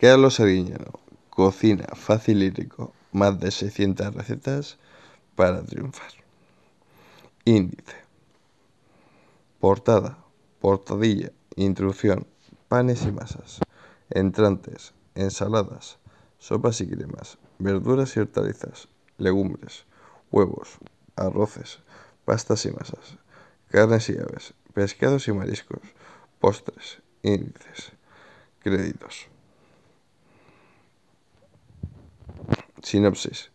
Carlos Arguiñano, cocina fácil y rico, más de 600 recetas para triunfar. Índice. Portada, portadilla, introducción, panes y masas, entrantes, ensaladas, sopas y cremas, verduras y hortalizas, legumbres, huevos, arroces, pastas y masas, carnes y aves, pescados y mariscos, postres, índices, créditos. Sinopsis.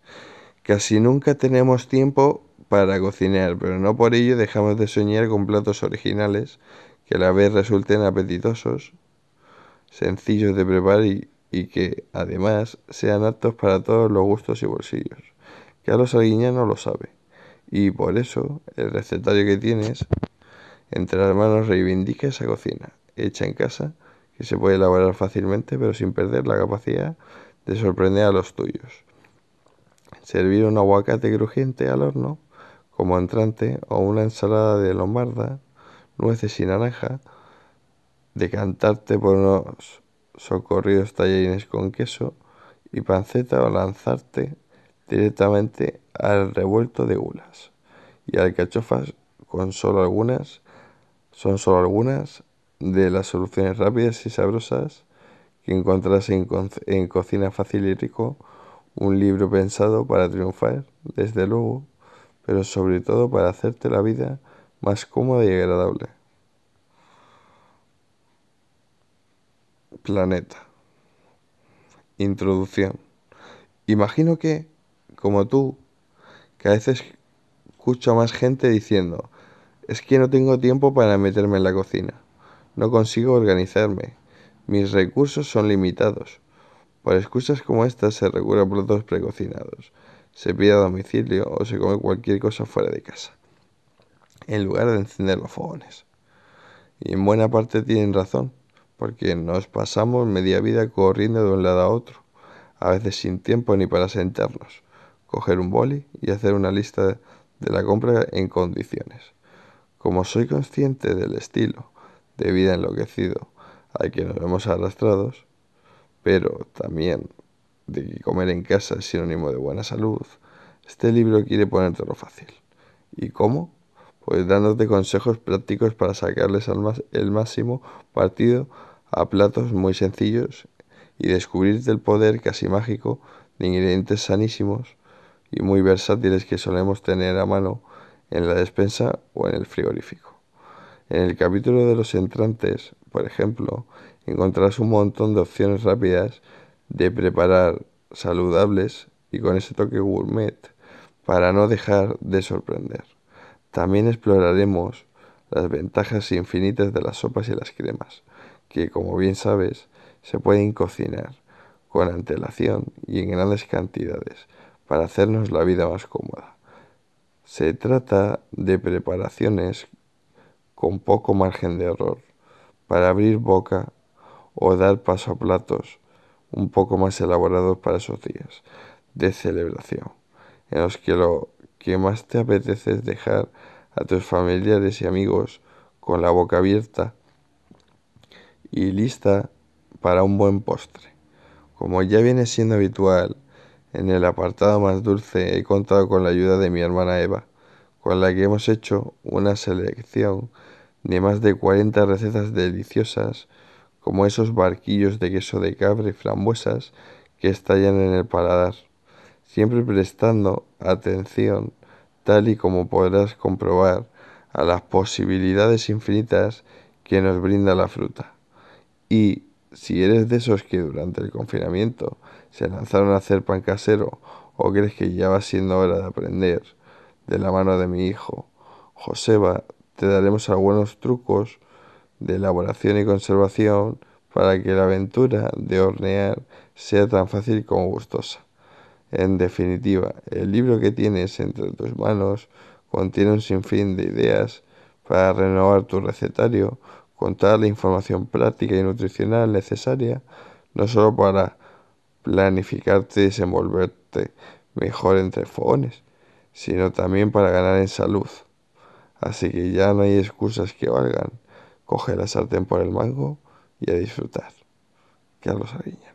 Casi nunca tenemos tiempo para cocinar, pero no por ello dejamos de soñar con platos originales que a la vez resulten apetitosos, sencillos de preparar y, que además sean aptos para todos los gustos y bolsillos. Carlos Alguiñano lo sabe y por eso el recetario que tienes entre las manos reivindica esa cocina, hecha en casa, que se puede elaborar fácilmente pero sin perder la capacidad de sorprender a los tuyos. Servir un aguacate crujiente al horno como entrante o una ensalada de lombarda, nueces y naranja, decantarte por unos socorridos tallarines con queso y panceta o lanzarte directamente al revuelto de gulas. Y alcachofas con solo algunas son solo algunas de las soluciones rápidas y sabrosas que encontrarás en, en Cocina Fácil y Rico, un libro pensado para triunfar, desde luego, pero sobre todo para hacerte la vida más cómoda y agradable. Planeta. Introducción. Imagino que, como tú, que a veces escucho a más gente diciendo, es que no tengo tiempo para meterme en la cocina, no consigo organizarme, mis recursos son limitados. Por excusas como estas se recurre a platos precocinados se pide a domicilio o se come cualquier cosa fuera de casa, en lugar de encender los fogones. Y en buena parte tienen razón, porque nos pasamos media vida corriendo de un lado a otro, a veces sin tiempo ni para sentarnos, coger un boli y hacer una lista de la compra en condiciones. Como soy consciente del estilo de vida enloquecido al que nos hemos arrastrados, pero también de que comer en casa es sinónimo de buena salud, este libro quiere ponértelo fácil. ¿Y cómo? Pues dándote consejos prácticos para sacarles el máximo partido a platos muy sencillos y descubrirte el poder casi mágico de ingredientes sanísimos y muy versátiles que solemos tener a mano en la despensa o en el frigorífico. En el capítulo de los entrantes, por ejemplo, encontrarás un montón de opciones rápidas de preparar saludables y con ese toque gourmet para no dejar de sorprender. También exploraremos las ventajas infinitas de las sopas y las cremas, que como bien sabes se pueden cocinar con antelación y en grandes cantidades para hacernos la vida más cómoda. Se trata de preparaciones con poco margen de error para abrir boca o dar paso a platos un poco más elaborados para esos días de celebración, en los que lo que más te apetece es dejar a tus familiares y amigos con la boca abierta y lista para un buen postre. Como ya viene siendo habitual, en el apartado más dulce he contado con la ayuda de mi hermana Eva, con la que hemos hecho una selección de más de 40 recetas deliciosas como esos barquillos de queso de cabra y frambuesas que estallan en el paladar, siempre prestando atención, tal y como podrás comprobar, a las posibilidades infinitas que nos brinda la fruta. Y si eres de esos que durante el confinamiento se lanzaron a hacer pan casero o crees que ya va siendo hora de aprender, de la mano de mi hijo, Joseba, te daremos algunos trucos de elaboración y conservación para que la aventura de hornear sea tan fácil como gustosa. En definitiva, el libro que tienes entre tus manos contiene un sinfín de ideas para renovar tu recetario con toda la información práctica y nutricional necesaria, no solo para planificarte y desenvolverte mejor entre fogones, sino también para ganar en salud. Así que ya no hay excusas que valgan coge la sartén por el mango y a disfrutar. Carlos Ariñano.